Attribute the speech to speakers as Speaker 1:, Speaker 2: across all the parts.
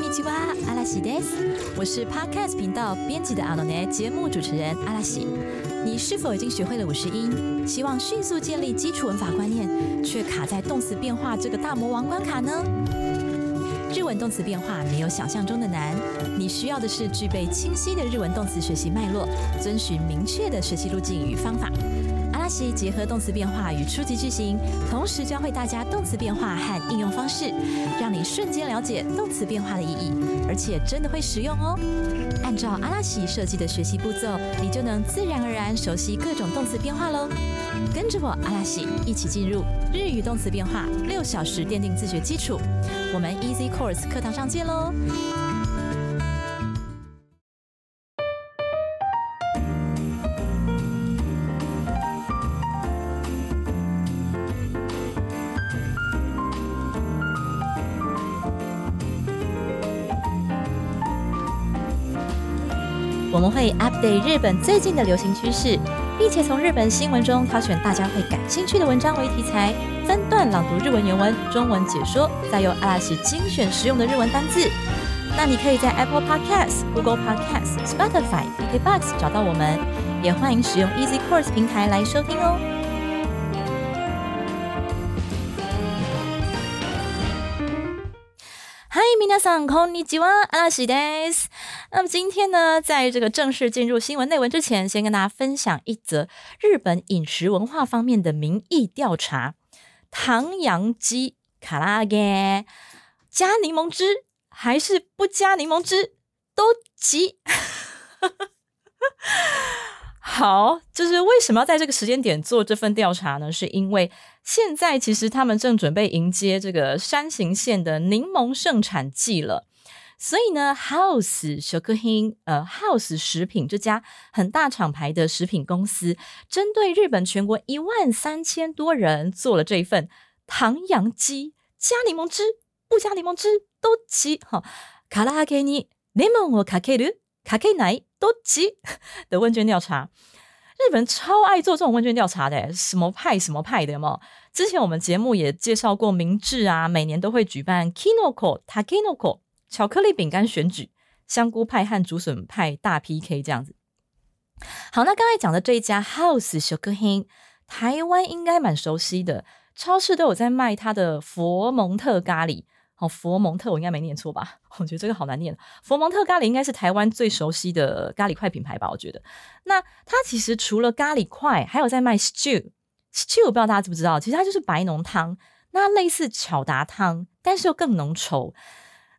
Speaker 1: 尼基哇，阿拉西です。我是 Podcast 频道编辑的阿诺内节目主持人阿拉西。你是否已经学会了五十音？希望迅速建立基础文法观念，却卡在动词变化这个大魔王关卡呢？日文动词变化没有想象中的难，你需要的是具备清晰的日文动词学习脉络，遵循明确的学习路径与方法。阿拉西结合动词变化与初级句型，同时教会大家动词变化和应用方式，让你瞬间了解动词变化的意义，而且真的会实用哦。按照阿拉西设计的学习步骤，你就能自然而然熟悉各种动词变化喽。跟着我阿拉西一起进入日语动词变化六小时奠定自学基础。我们 Easy Course 课堂上见喽！我们会 update 日本最近的流行趋势，并且从日本新闻中挑选大家会感兴趣的文章为题材，分段朗读日文原文、中文解说，再由阿拉西精选实用的日文单字。那你可以在 Apple Podcast、Google Podcasts、Spotify、KKBox 找到我们，也欢迎使用 Easy Course 平台来收听哦。皆さんこんにちは，阿拉西です。那么今天呢，在这个正式进入新闻内文之前，先跟大家分享一则日本饮食文化方面的民意调查：唐扬鸡、卡拉给加柠檬汁还是不加柠檬汁都急。好，就是为什么要在这个时间点做这份调查呢？是因为 现在其实他们正准备迎接这个山形县的柠檬盛产季了。所以呢，House 小克hin呃 House 食品这家很大厂牌的食品公司，针对日本全国一万三千多人做了这一份唐扬鸡加柠檬汁不加柠檬汁都齐哈，卡拉给你柠檬我卡ける卡けない都齐的问卷调查。 日本人超爱做这种问卷调查的，什么派什么派的，有没有？之前我们节目也介绍过，明治啊，每年都会举办 Kinoko Takinoko。巧克力饼干选举，香菇派和竹笋派大 PK 这样子。好，那刚才讲的这一家 House 小克 hin，台湾应该蛮熟悉的，超市都有在卖它的佛蒙特咖喱。哦，佛蒙特我应该没念错吧？我觉得这个好难念。佛蒙特咖喱应该是台湾最熟悉的咖喱块品牌吧？我觉得。那它其实除了咖喱块，还有在卖 stew。stew 不知道大家知不知道？其实它就是白浓汤，那类似巧达汤，但是又更浓稠。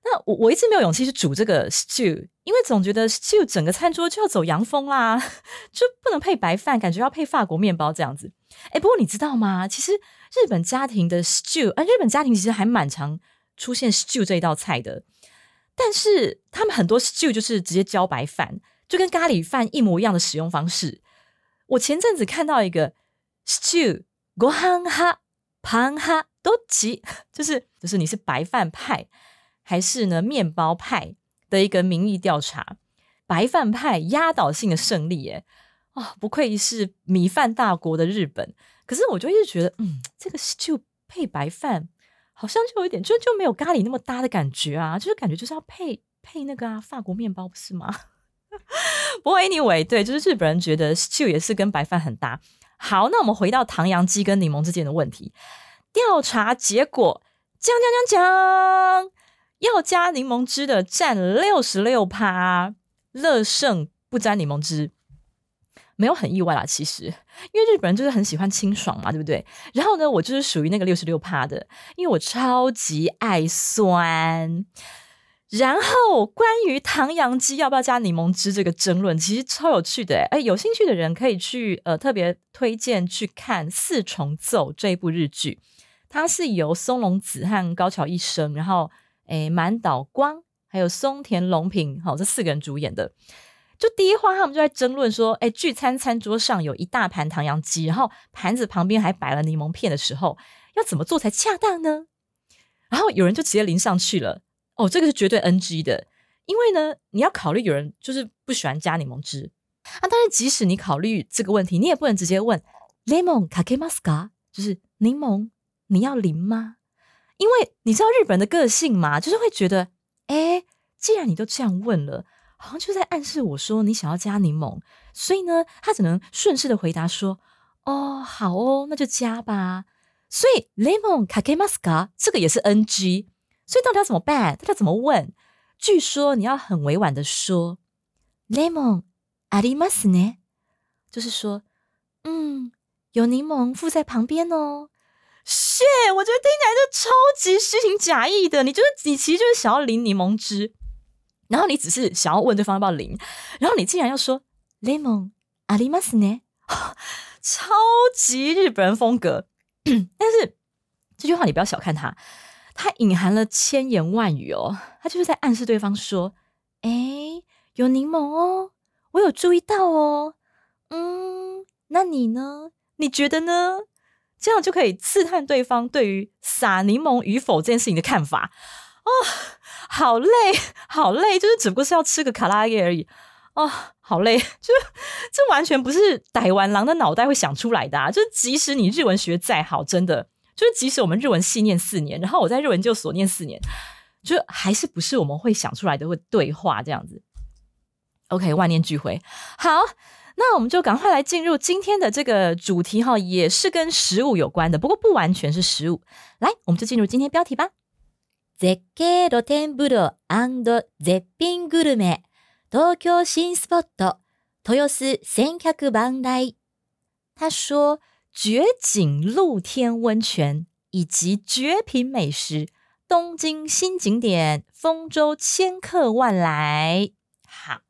Speaker 1: 那我我一直没有勇气去煮这个 stew，因为总觉得 stew 整个餐桌就要走洋风啦，就不能配白饭，感觉要配法国面包这样子。哎，不过你知道吗？其实日本家庭的 stew，啊，日本家庭其实还蛮常出现 stew 这一道菜的。但是他们很多 stew 就是直接浇白饭，就跟咖喱饭一模一样的使用方式。我前阵子看到一个 stew，ご飯派、パン派都齐，就是就是你是白饭派。还是呢，面包派的一个民意调查，白饭派压倒性的胜利，耶！啊，不愧是米饭大国的日本。可是我就一直觉得，嗯，这个就配白饭， 好像就有一点，就就没有咖喱那么搭的感觉啊，就是感觉就是要配配那个啊，法国面包不是吗？不过 anyway，对，就是日本人觉得就也是跟白饭很搭。好，那我们回到唐扬鸡跟柠檬之间的问题，调查结果，讲讲讲讲。要加柠檬汁的占六十六趴，乐胜不沾柠檬汁，没有很意外啦。其实，因为日本人就是很喜欢清爽嘛，对不对？然后呢，我就是属于那个六十六趴的，因为我超级爱酸。然后，关于唐扬鸡要不要加柠檬汁这个争论，其实超有趣的。哎，有兴趣的人可以去呃特别推荐去看《四重奏》这一部日剧，它是由松隆子和高桥一生，然后。诶，满岛光还有松田龙平，好，这四个人主演的。就第一话，他们就在争论说，诶，聚餐餐桌上有一大盘唐扬鸡，然后盘子旁边还摆了柠檬片的时候，要怎么做才恰当呢？然后有人就直接淋上去了。哦，这个是绝对 NG 的，因为呢，你要考虑有人就是不喜欢加柠檬汁啊。但是即使你考虑这个问题，你也不能直接问 lemon kakemas 就是柠檬你要淋吗？因为你知道日本人的个性嘛，就是会觉得，哎，既然你都这样问了，好像就在暗示我说你想要加柠檬，所以呢，他只能顺势的回答说：“哦，好哦，那就加吧。”所以 lemon k a k e m a s k a 这个也是 NG，所以到底要怎么办？大家怎么问？据说你要很委婉的说 lemon arimas 呢，就是说，嗯，有柠檬附在旁边哦。shit，我觉得听起来就超级虚情假意的。你就是你其实就是想要淋柠檬汁，然后你只是想要问对方要不要淋，然后你竟然要说 lemon arimas 呢，超级日本人风格。但是这句话你不要小看它，它隐含了千言万语哦。它就是在暗示对方说：“哎，有柠檬哦，我有注意到哦。嗯，那你呢？你觉得呢？这样就可以刺探对方对于撒柠檬与否这件事情的看法。哦，好累，好累，就是只不过是要吃个卡拉耶而已。哦，好累，就这完全不是逮完狼的脑袋会想出来的啊！就是即使你日文学再好，真的就是即使我们日文系念四年，然后我在日文就所念四年，就还是不是我们会想出来的会对话这样子。OK，万念俱灰。好，那我们就赶快来进入今天的这个主题哈，也是跟食物有关的，不过不完全是食物。来，我们就进入今天标题吧。絶景露天風呂絶品グルメ。東京新 spot 豊洲千客万来。他说：“绝景露天温泉以及绝品美食，东京新景点丰州千客万来。”好，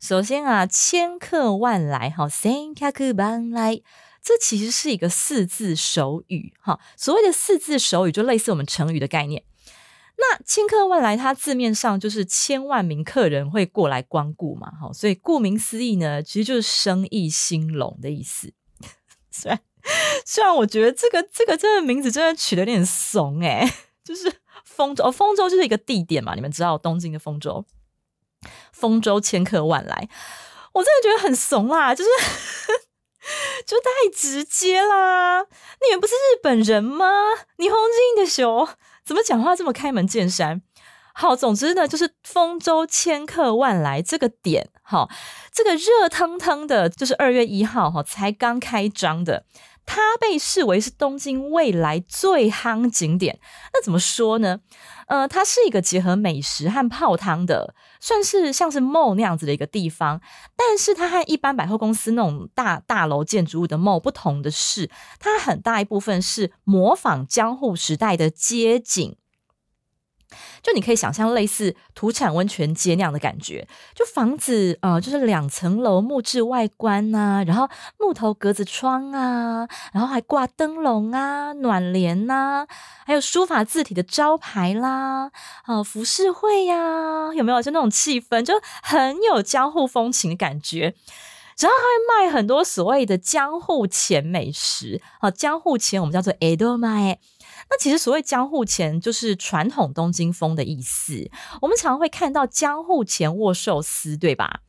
Speaker 1: 首先啊，千客万来哈，千客万来，这其实是一个四字手语哈。所谓的四字手语，就类似我们成语的概念。 那千客万来，它字面上就是千万名客人会过来光顾嘛，哈，所以顾名思义呢，其实就是生意兴隆的意思。虽然虽然我觉得这个这个真的名字真的取得有点怂诶，就是丰州，丰州就是一个地点嘛，你们知道东京的丰州，丰州千客万来，我真的觉得很怂啦，就是 就太直接啦，你们不是日本人吗？你红金的熊。怎么讲话这么开门见山？好，总之呢，就是丰州千客万来这个点，哈，这个热腾腾的，就是二月一号，哈，才刚开张的，它被视为是东京未来最夯景点。那怎么说呢？呃，它是一个结合美食和泡汤的，算是像是 mall 那样子的一个地方。但是它和一般百货公司那种大大楼建筑物的 mall 不同的是，它很大一部分是模仿江户时代的街景。就你可以想象类似土产温泉街那样的感觉，就房子呃，就是两层楼木质外观呐，然后木头格子窗啊，然后还挂灯笼啊、暖帘呐，还有书法字体的招牌啦，啊，服饰会呀，有没有就那种气氛，就很有江户风情的感觉。然后还会卖很多所谓的江户前美食，啊，江户前我们叫做 Edo Mai。那其实所谓江户前就是传统东京风的意思。我们常会看到江户前握寿司，对吧？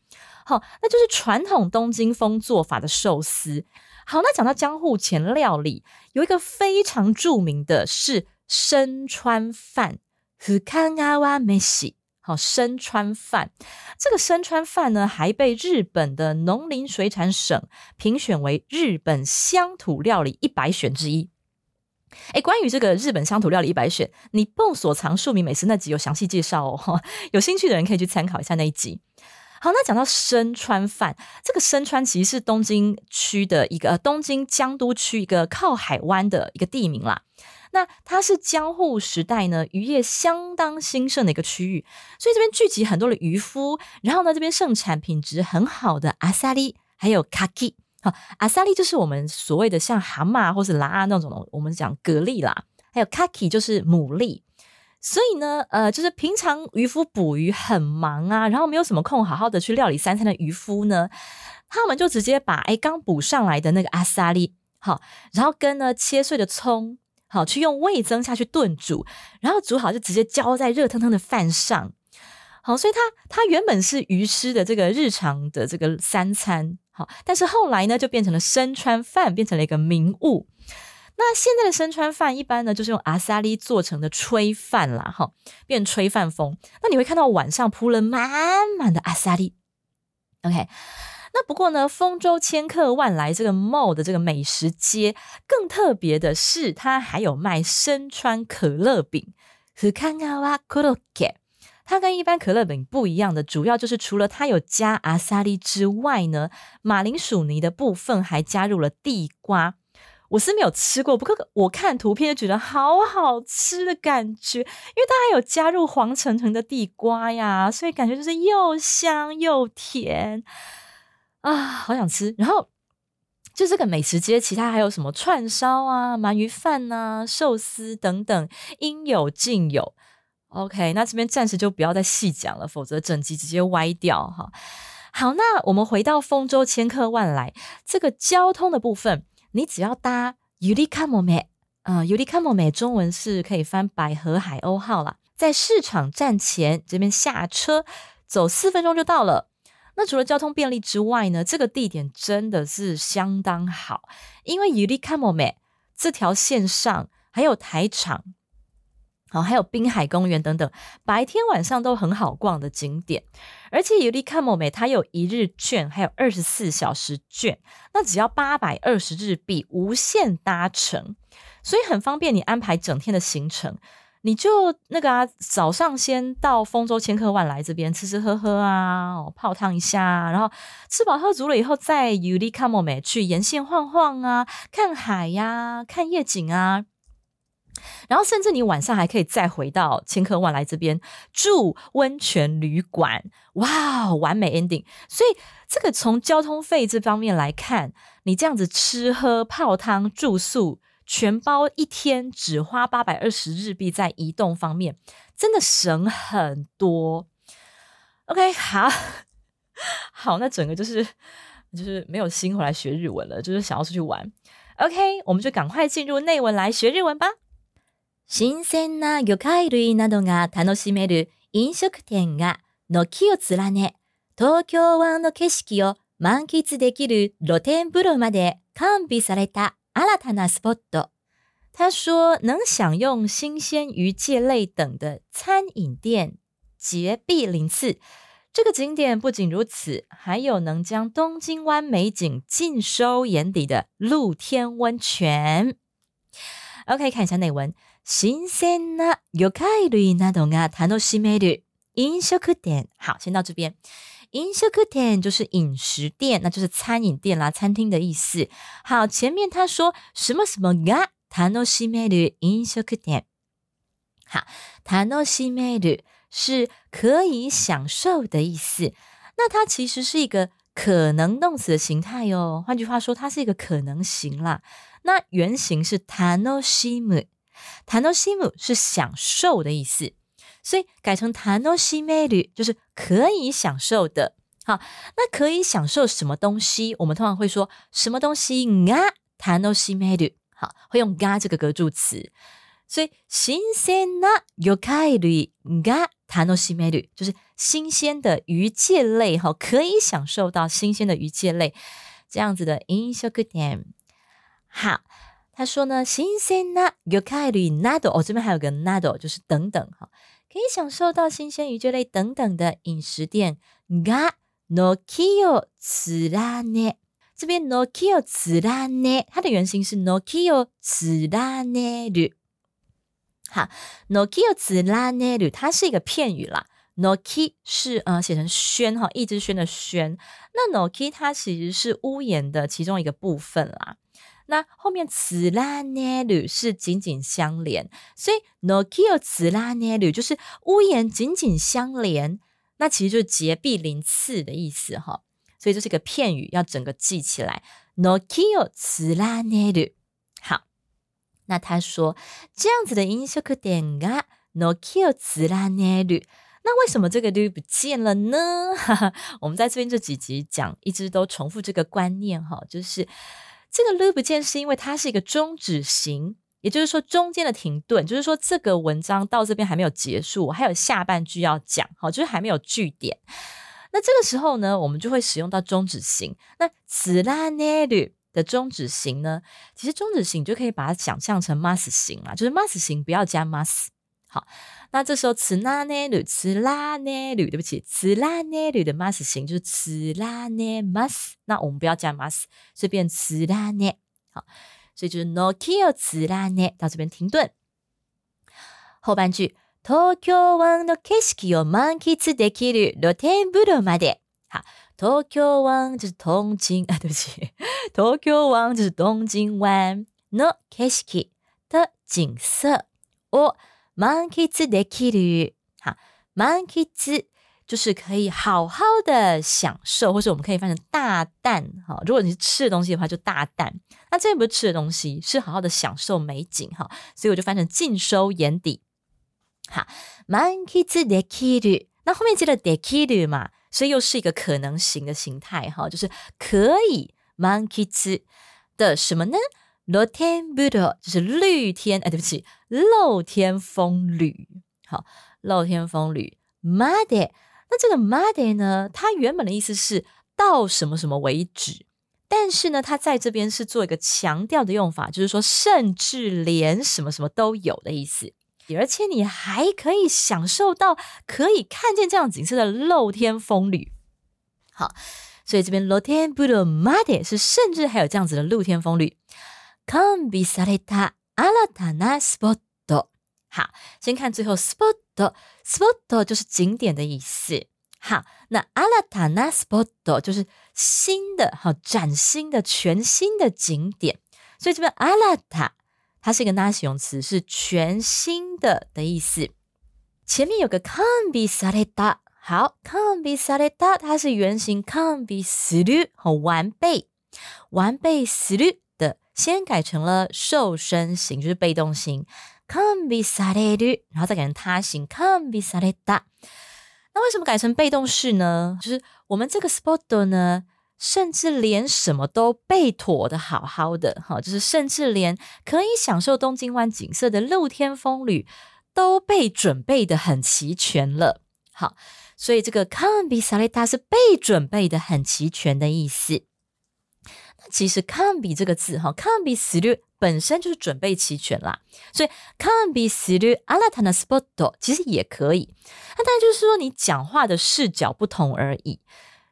Speaker 1: 好，那就是传统东京风做法的寿司。好，那讲到江户前料理，有一个非常著名的是深川饭和看阿瓦美喜。好，深川饭这个深川饭呢，还被日本的农林水产省评选为日本乡土料理一百选之一。哎，关于这个日本乡土料理一百选，你蹦所藏庶民美食那集有详细介绍哦，有兴趣的人可以去参考一下那一集。好，那讲到深川饭，这个深川其实是东京区的一个东京江都区一个靠海湾的一个地名啦。那它是江户时代呢渔业相当兴盛的一个区域，所以这边聚集很多的渔夫，然后呢这边盛产品质很好的阿萨利，还有卡基。阿萨利就是我们所谓的像蛤蟆或是拉那种，我们讲蛤蜊啦，还有 kaki 就是牡蛎。所以呢，呃，就是平常渔夫捕鱼很忙啊，然后没有什么空好好的去料理三餐的渔夫呢，他们就直接把哎刚捕上来的那个阿萨利，好，然后跟呢切碎的葱，好，去用味增下去炖煮，然后煮好就直接浇在热腾腾的饭上。好，所以它它原本是鱼师的这个日常的这个三餐。好，但是后来呢，就变成了身川饭，变成了一个名物。那现在的生川饭一般呢，就是用阿萨利做成的炊饭啦，哈，变炊饭风。那你会看到晚上铺了满满的阿萨利。OK，那不过呢，丰州千客万来这个 mall 的这个美食街，更特别的是，它还有卖生川可乐饼。是看看哇，可乐。它跟一般可乐饼不一样的，主要就是除了它有加阿萨利之外呢，马铃薯泥的部分还加入了地瓜。我是没有吃过，不过我看图片就觉得好好吃的感觉，因为它还有加入黄澄澄的地瓜呀，所以感觉就是又香又甜啊，好想吃。然后就这个美食街，其他还有什么串烧啊、鳗鱼饭呐、寿司等等，应有尽有。OK，那这边暂时就不要再细讲了，否则整集直接歪掉哈。好，那我们回到丰州千客万来这个交通的部分，你只要搭 Ulicamome，啊，Ulicamome 中文是可以翻百合海鸥号啦，在市场站前这边下车，走四分钟就到了。那除了交通便利之外呢，这个地点真的是相当好，因为 Ulicamome 这条线上还有台场。好，还有滨海公园等等，白天晚上都很好逛的景点。而且尤利卡莫美它有一日券，还有二十四小时券，那只要八百二十日币，无限搭乘，所以很方便你安排整天的行程。你就那个啊，早上先到丰州千客万来这边吃吃喝喝啊，泡汤一下，然后吃饱喝足了以后，再尤利卡莫美去沿线晃晃啊，看海呀，看夜景啊。然后，甚至你晚上还可以再回到千客万来这边住温泉旅馆，哇，完美 ending！所以，这个从交通费这方面来看，你这样子吃喝泡汤住宿全包一天，只花八百二十日币，在移动方面真的省很多。OK，好 好，那整个就是就是没有心回来学日文了，就是想要出去玩。OK，我们就赶快进入内文来学日文吧。新鮮な魚介類などが楽しめる飲食店が軒を連ね、東京湾の景色を満喫できる露天風呂まで完備された新たなスポット。他说，能享用新鲜鱼介类等的餐饮店绝壁鳞次。这个景点不仅如此，还有能将东京湾美景尽收眼底的露天温泉。OK，看一下内文。新鮮な魚介類などが楽しめる飲食店。好，先到这边。飲食店就是饮食店，那就是餐饮店啦，餐厅的意思。好，前面他说什么什么が楽しめる飲食店。好，楽しめる是可以享受的意思。那它其实是一个可能动词的形态哦。换句话说，它是一个可能型啦。那原型是楽しむ。 楽しむ是享受的意思，所以改成楽しめる就是可以享受的。好，那可以享受什么东西？我们通常会说什么东西が楽しめる。好，会用が这个格助词。所以新鮮な魚介類が楽しめる就是新鲜的鱼介类。哈，可以享受到新鲜的鱼介类这样子的飲食店。好。 他说呢，新鲜な魚介類など，哦，这边还有个など，就是等等哈，可以享受到新鲜鱼介类等等的饮食店。がのきよつらね，这边のきよつらね，它的原型是のきよつらねる。好，のきよつらねる，它是一个片语啦。のき是呃写成轩哈，一之轩的轩。那のき它其实是屋檐的其中一个部分啦。 那后面此拉涅吕是紧紧相连，所以 nokio 此拉涅吕就是屋檐紧紧相连，那其实就是结壁鳞次的意思哈。所以这是一个片语，要整个记起来。nokio 此拉涅吕，好。那他说这样子的音色可点啊，nokio 此拉涅吕。那为什么这个律不见了呢？我们在这边这几集讲，一直都重复这个观念哈，就是。这个 loop 键是因为它是一个终止型，也就是说中间的停顿，就是说这个文章到这边还没有结束，还有下半句要讲，好，就是还没有句点。那这个时候呢，我们就会使用到终止型。那此拉内律的中止型呢，其实中止型就可以把它想象成 mas 型啊，就是 mas 型不要加 mas。好，那这时候词拉呢吕词拉呢吕，对不起，词拉呢吕的 mas 型就是词拉呢 mas，那我们不要加 mas，所以变词拉呢。好，所以就是 no kill 词拉呢，到这边停顿。后半句。東京湾の景色を満喫できる露天風呂まで。好，東京湾就是东京啊，对不起，東京湾就是东京湾の景色的景色を 満喫できる。好，満喫就是可以好好的享受，或者我们可以翻成大啖。哈，如果你是吃的东西的话，就大啖。那这边不是吃的东西，是好好的享受美景。哈，所以我就翻成尽收眼底。好，満喫できる。那后面接了できる嘛，所以又是一个可能型的形态哈，就是可以満喫的什么呢？ 露天風呂就是绿天，哎，对不起，露天风吕。好，露天风吕。まで，那这个まで呢？它原本的意思是到什么什么为止，但是呢，它在这边是做一个强调的用法，就是说甚至连什么什么都有的意思。而且你还可以享受到可以看见这样景色的露天风旅。好，所以这边露天不的 made 是甚至还有这样子的露天风旅。 完備された新たなスポット。好，先看最后 spot，spot 就是景点的意思。好，那新たなスポット就是新的、好崭新的、全新的景点。所以这边新た它是一个那形容词，是全新的的意思。前面有个 can be s a r e d a 好，can be s a r e d a 它是原型 can be s l u 和完备，完备 s l u 的， 先改成了瘦身型，就是被动型 can be s a r e d 然后再改成他型 can be s a r e d 那为什么改成被动式呢？就是我们这个 spot 呢？甚至连什么都被妥的好好的，哈，就是甚至连可以享受东京湾景色的露天风旅都被准备的很齐全了。好，所以这个 “can be s a l i t a 是被准备的很齐全的意思。其实 “can be” 这个字，哈，“can be s l u 本身就是准备齐全啦，所以 “can be s l u 阿拉塔 a spot” 其实也可以。那当然就是说你讲话的视角不同而已。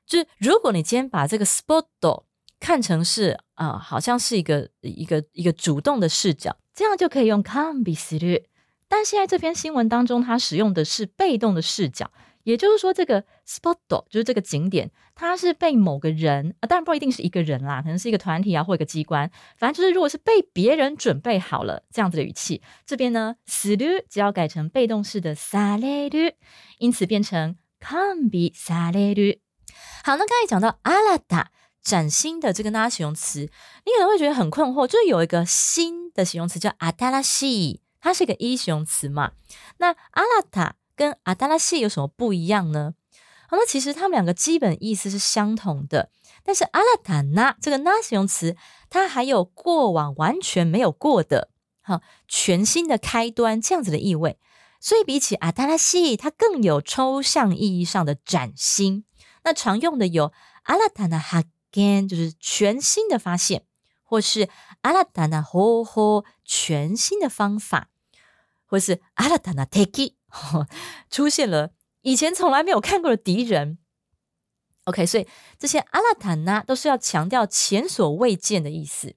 Speaker 1: 就是如果你今天把这个 spot 看成是啊，好像是一个一个一个主动的视角，这样就可以用 can be seen。但现在这篇新闻当中，它使用的是被动的视角，也就是说，这个 spot 就是这个景点，它是被某个人啊，当然不一定是一个人啦，可能是一个团体啊，或一个机关，反正就是如果是被别人准备好了这样子的语气，这边呢 s l u 只要改成被动式的 s a l e r 因此变成 can be s a l e r 好，那刚才讲到阿拉达崭新的这个那形容词，你可能会觉得很困惑，就是有一个新的形容词叫阿达拉西，它是一个一形容词嘛？那阿拉达跟阿达拉西有什么不一样呢？好，那其实它们两个基本意思是相同的，但是阿拉达那这个那形容词，它还有过往完全没有过的，好，全新的开端这样子的意味，所以比起阿达拉西，它更有抽象意义上的崭新。那常用的有阿拉塔纳哈根，就是全新的发现，或是阿拉塔纳吼吼，全新的方法，或是阿拉塔纳 take 出现了以前从来没有看过的敌人。OK，所以这些阿拉塔纳都是要强调前所未见的意思。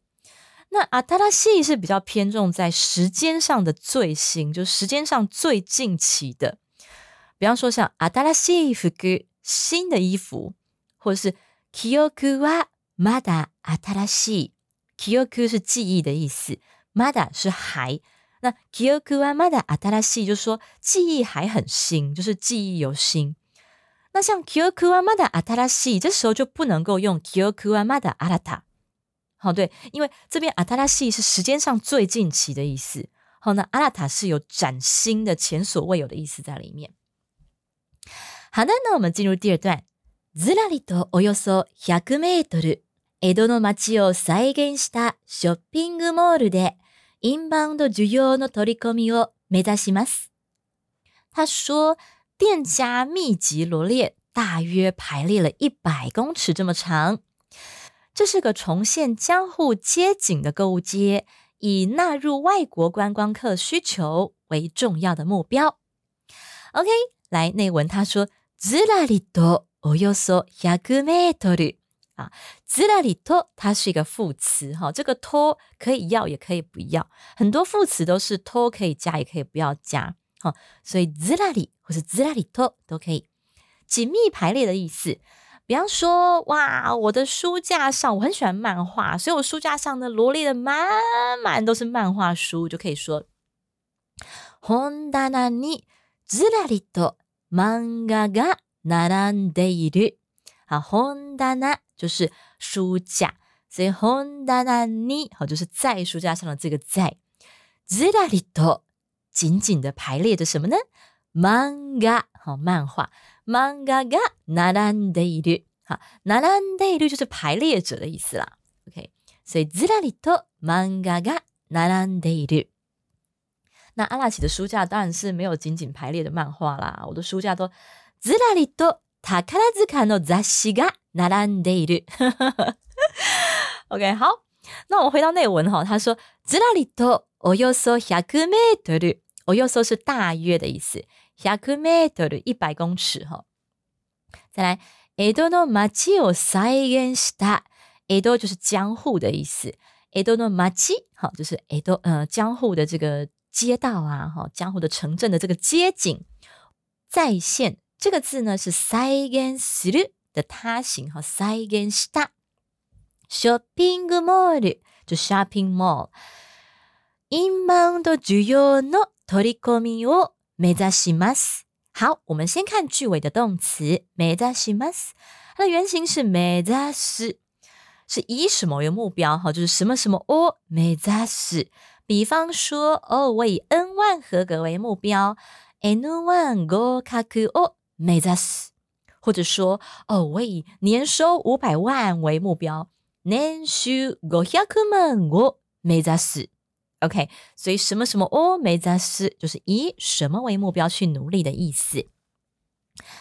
Speaker 1: 那阿塔拉西是比较偏重在时间上的最新，就是时间上最近期的，比方说像阿塔拉西服新的衣服，或者是記憶はまだ新しい。記憶是记忆的意思，まだ是还。 那記憶はまだ新しい，就是说记忆还很新，就是记忆犹新。那像記憶はまだ新しい，这时候就不能够用記憶はまだ新た。好，对，因为这边新しい是时间上最近期的意思。好，那新た是有崭新的、前所未有的意思在里面。好的，那我们进入第二段。ずらりとおよそ100メートル、江戸の街を再現したショッピングモールで、 インバウンド需要の取り込みを目指します。他说，店家密集罗列，大约排列了一百公尺这么长。 这是个重现江户街景的购物街，以纳入外国观光客需求为重要的目标。OK，来内文他说，ずらりとおよそ100メートル 啊，ずらりと它是一个副词哈，这个と可以要也可以不要，很多副词都是と可以加也可以不要加，好，所以ずらり或是ずらりと都可以。紧密排列的意思，比方说，哇，我的书架上我很喜欢漫画，所以我书架上呢罗列的满满都是漫画书，就可以说，本棚にずらりと漫画が並んでいる。好，本棚 就是书架，所以本棚に好就是在书架上的这个在，ずらりと紧紧的排列着什么呢？漫画，好漫画。漫画が並んでいる。好，並んでいる就是排列着的意思啦。OK，所以ずらりと漫画が並んでいる。那阿拉奇的书架当然是没有紧紧排列的漫画啦，我的书架都ずらりと宝塚の雑誌が 並んでいる。OK，好，那我们回到内文哈，他说ずらりとおよそ100メートル，およそ是大约的意思。100メートル一百公尺哈，再来，江戸の町を再現した。江戸就是江户的意思，江戸の町好就是江戸呃江户的这个街道啊哈，江户的城镇的这个街景再现。这个字呢是再現する 的他形哈，再現した。shopping mall 就 shopping mall。インバウンド需要の取り込みを目指します。好，我们先看句尾的动词目指します。它的原型是目指す，是以什么为目标？哈，就是什么什么哦，目指す。比方说，哦，我以 N 万合格为目标，N 万合格を目指す。 或者说，哦，我以年收五百万为目标，年収五百万を目指す。OK，所以什么什么哦，没在斯就是以什么为目标去努力的意思。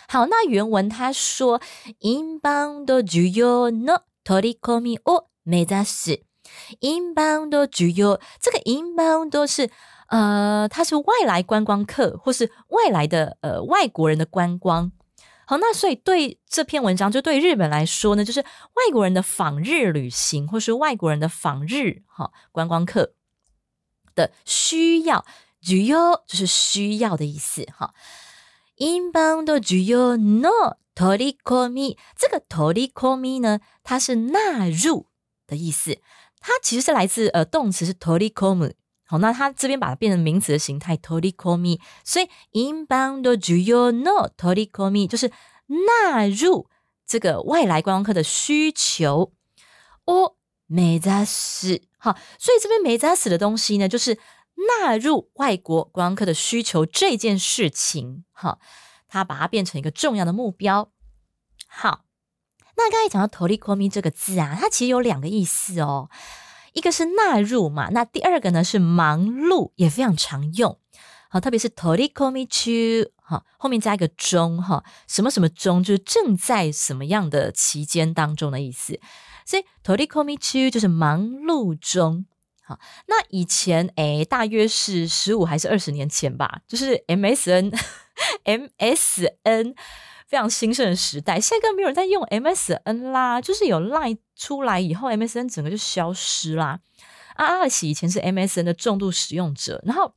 Speaker 1: 好，那原文他说，inbound 需要の取り込みを目指す。inbound 需要这个 inbound 是呃，它是外来观光客或是外来的呃外国人的观光。 好，那所以对这篇文章，就对日本来说呢，就是外国人的访日旅行，或是外国人的访日哈观光客。的需要，需要就是需要的意思哈。inbound 需要 no 取り込み，这个取り込み呢，它是纳入的意思。它其实是来自呃动词是取り込む， 好，那它这边把它变成名词的形态取り込み，所以 inbound 需要 no 取り込み就是纳入这个外来观光客的需求。哦，目指す。好，所以这边没扎死的东西呢，就是纳入外国观光客的需求这件事情。哈，他把它变成一个重要的目标。好，那刚才讲到 “torikomi” 这个字啊，它其实有两个意思哦。 一个是纳入嘛，那第二个呢是忙碌，也非常常用。好，特别是 “torikomi chu”，哈，后面加一个中，哈，什么什么中，就是正在什么样的期间当中的意思。所以，torikomi 区就是忙碌中。好，那以前诶，大约是十五还是二十年前吧，就是 MSN，MSN 非常兴盛的时代。现在更没有人在用 MSN 啦，就是有 Line 出来以后，MSN 整个就消失啦。阿阿喜以前是 MSN 的重度使用者，然后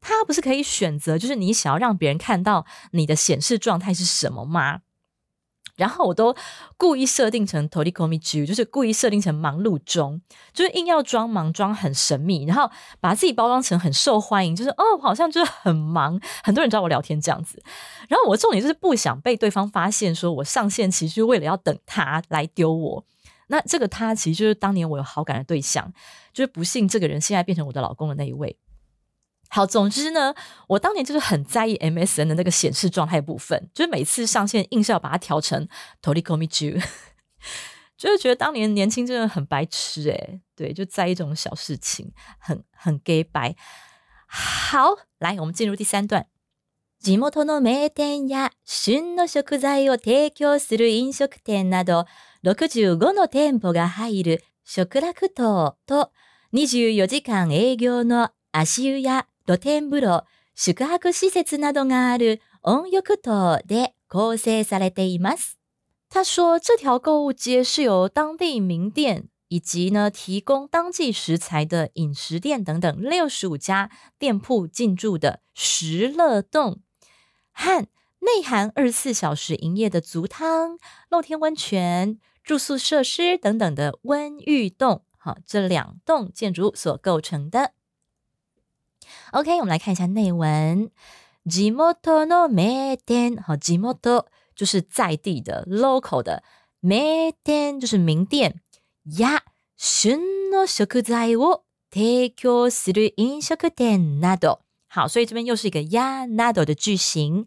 Speaker 1: 他不是可以选择，就是你想要让别人看到你的显示状态是什么吗？然后我都故意设定成 “torikomi j 就是故意设定成忙碌中，就是硬要装忙，装很神秘，然后把自己包装成很受欢迎，就是哦，好像就是很忙，很多人找我聊天这样子。然后我的重点就是不想被对方发现，说我上线其实为了要等他来丢我。那这个他其实就是当年我有好感的对象，就是不幸这个人现在变成我的老公的那一位。好，总之呢，我当年就是很在意 MSN 的那个显示状态部分，就是每次上线硬是要把它调成 Torikomi Ju，就是觉得当年年轻真的很白痴诶对，就在意这种小事情，很很 gay 白。好，来，我们进入第三段。 地元の名店や旬の食材を提供する飲食店など65の店舗が入る食楽島と24時間営業の足湯や 露天風呂、宿泊施設などがある温浴島で構成されています。他说，这条购物街是由当地名店以及呢提供当季食材的饮食店等等六十五家店铺进驻的食乐洞。和内含二十四小时营业的足汤、露天温泉、住宿设施等等的温浴洞，好，这两栋建筑物所构成的。 OK，我们来看一下内文。地元の名店，好，地元就是在地的 local 的，名店就是名店。や旬の食材を提供する飲食店など。好，所以这边又是一个やなど的句型。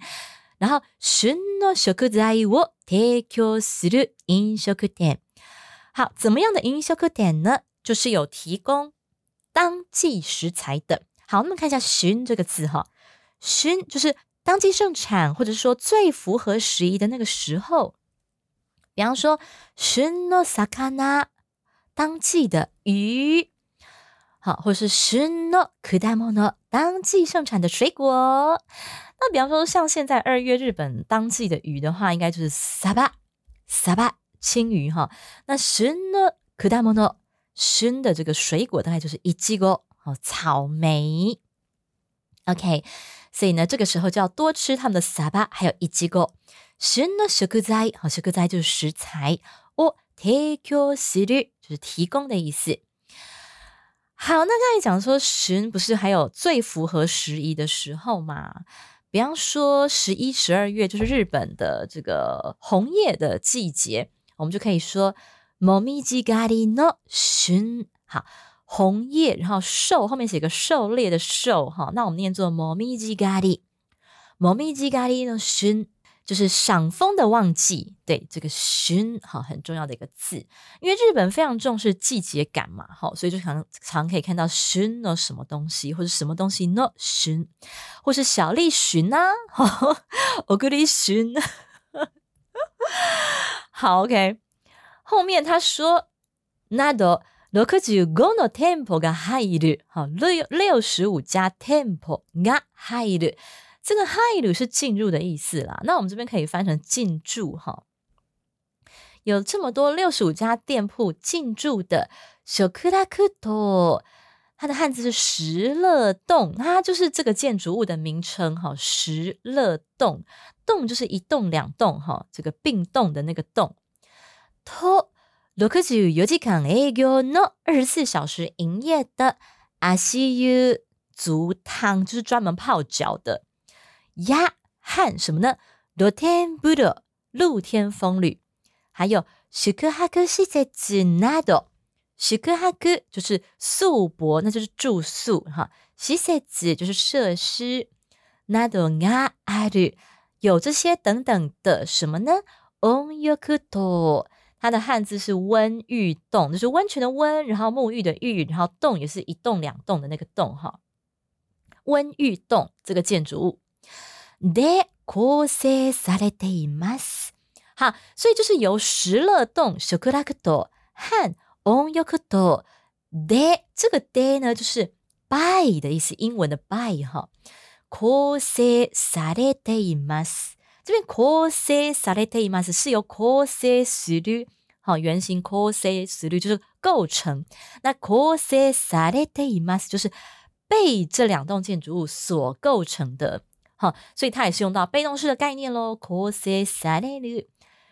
Speaker 1: 然后旬の食材を提供する飲食店。好，怎么样的饮食店呢？就是有提供当季食材的。 好，那么看一下“旬”这个字哈，“旬”就是当季盛产，或者说最符合时宜的那个时候。比方说“旬の魚”，当季的鱼。好，或者是旬の果物，当季盛产的水果。那比方说，像现在二月日本当季的鱼的话，应该就是サバ、サバ青鱼哈。那旬の果物，旬的这个水果大概就是一季果 哦，草莓。OK，所以呢，这个时候就要多吃他们的サバ，还有一季果。旬の食材，好，食材就是食材。を提供する就是提供的意思。好，那刚才讲说旬不是还有最符合时宜的时候嘛？比方说十一、十二月就是日本的这个红叶的季节，我们就可以说もみじ狩りの旬。好， 红叶，然后狩后面写个狩猎的狩哈，那我们念作“摩咪吉咖喱”，摩咪吉咖喱呢熏就是赏枫的旺季，对这个熏哈很重要的一个字，因为日本非常重视季节感嘛，哈，所以就常常可以看到熏呢什么东西，或者什么东西呢熏，或是小栗旬呐、啊，我给你熏，好 OK，后面他说那都。罗克吉乌宫的店铺个海路，好六六十五家店铺个海路，这个海路是进入的意思啦。那我们这边可以翻成进驻哈。有这么多六十五家店铺进驻的，小克拉克洞，它的汉字是石乐洞，它就是这个建筑物的名称哈。石乐洞，洞就是一洞两洞哈，这个并洞的那个洞，洞。多克族尤其看哎哟，那二十四小时营业的阿西 u 足汤就是专门泡脚的呀。汉什么呢？露天步道、露天风旅，还有石刻哈克西在子纳多石刻哈克就是宿泊，那就是住宿哈。西西子就是设施，纳多啊阿旅有这些等等的什么呢？On your coat。它的汉字是温浴洞，就是温泉的温，然后沐浴的浴，然后洞也是一栋两栋的那个洞哈。温浴洞这个建筑物。で構成されています。好，所以就是由石乐洞、食楽島和温浴島で这个で呢，就是 by 的意思，英文的 by 哈。構成されています。 这边構成されています是由構成する好原型構成する就是构成，那構成されています就是被这两栋建筑物所构成的。好，所以它也是用到被动式的概念喽。cose sare，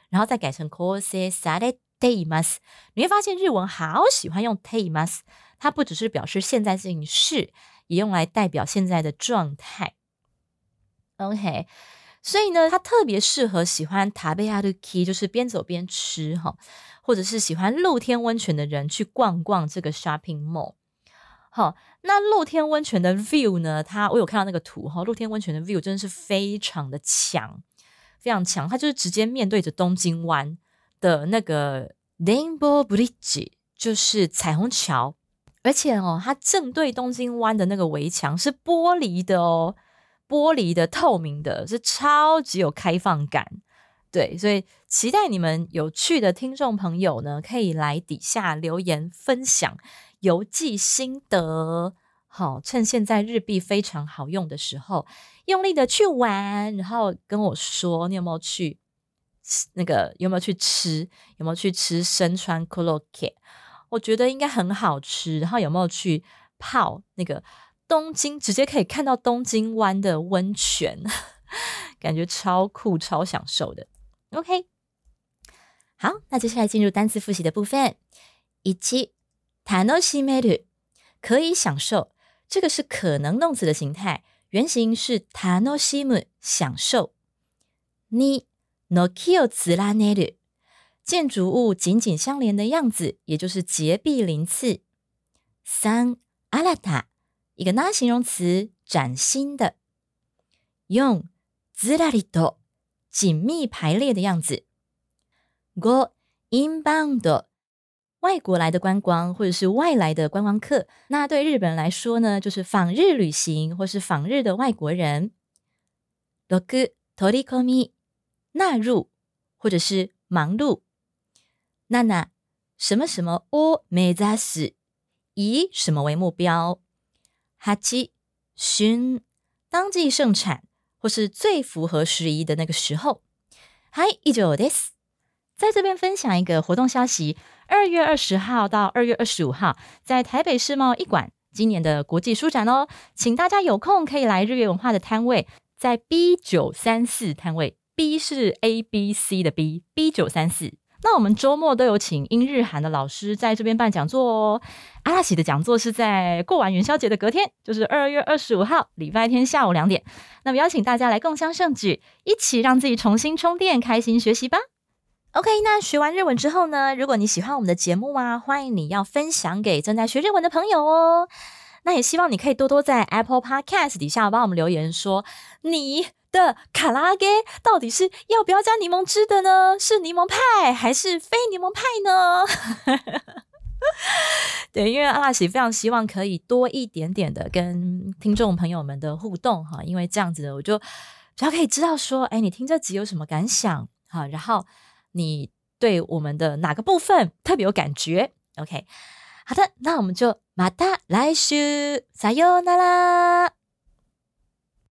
Speaker 1: 然后再改成 cose sare teimas。你会发现日文好喜欢用 teimas，它不只是表示现在进行式，也用来代表现在的状态。OK， 所以呢，它特别适合喜欢 tabearuki，就是边走边吃哈，或者是喜欢露天温泉的人去逛逛这个 shopping mall。好，那露天温泉的 view 呢？它我有看到那个图哈，露天温泉的 view 真的是非常的强，非常强。它就是直接面对着东京湾的那个 Rainbow Bridge，就是彩虹桥，而且哦，它正对东京湾的那个围墙是玻璃的哦，玻璃的、透明的，是超级有开放感。对，所以期待你们有趣的听众朋友呢，可以来底下留言分享邮寄心得。好，趁现在日币非常好用的时候，用力的去玩，然后跟我说你有没有去那个有没有去吃，有没有去吃深川 k o l o k 我觉得应该很好吃。然后有没有去泡那个东京，直接可以看到东京湾的温泉，感觉超酷、超享受的。OK，好，那接下来进入单词复习的部分。一、楽しめる，可以享受。这个是可能动词的形态，原型是楽しむ，享受。二、軒を連ねる，建筑物紧紧相连的样子，也就是结壁鳞次。三、新た， 一个那形容词，崭新的。四、ずらりと，紧密排列的样子。五、インバウンド。外国来的观光，或者是外来的观光客，那对日本人来说呢，就是访日旅行或是访日的外国人。六、取り込み纳入，或者是忙碌。七、什么什么を目指す以什么为目标。 八、旬当季盛产或是最符合时宜的那个时候。はい、以上です。在这边分享一个活动消息。二月二十号到二月二十五号，在台北世贸一馆今年的国际书展哦，请大家有空可以来日月文化的摊位，在 B 九三四摊位，B 是 A B C 的 B，B 九三四。 那我们周末都有请英日韩的老师在这边办讲座哦。阿拉喜的讲座是在过完元宵节的隔天，就是二月二十五号礼拜天下午两点。那么邀请大家来共襄盛举，一起让自己重新充电，开心学习吧。OK，那学完日文之后呢？如果你喜欢我们的节目啊，欢迎你要分享给正在学日文的朋友哦。那也希望你可以多多在 Apple Podcast 底下帮我们留言，说你的卡拉给到底是要不要加柠檬汁的呢？是柠檬派还是非柠檬派呢？对，因为阿拉喜非常希望可以多一点点的跟听众朋友们的互动哈，因为这样子我就只要可以知道说，哎，你听这集有什么感想哈，然后。你对我们的哪个部分特别有感觉？OK，好的，那我们就马达来修，撒由那拉。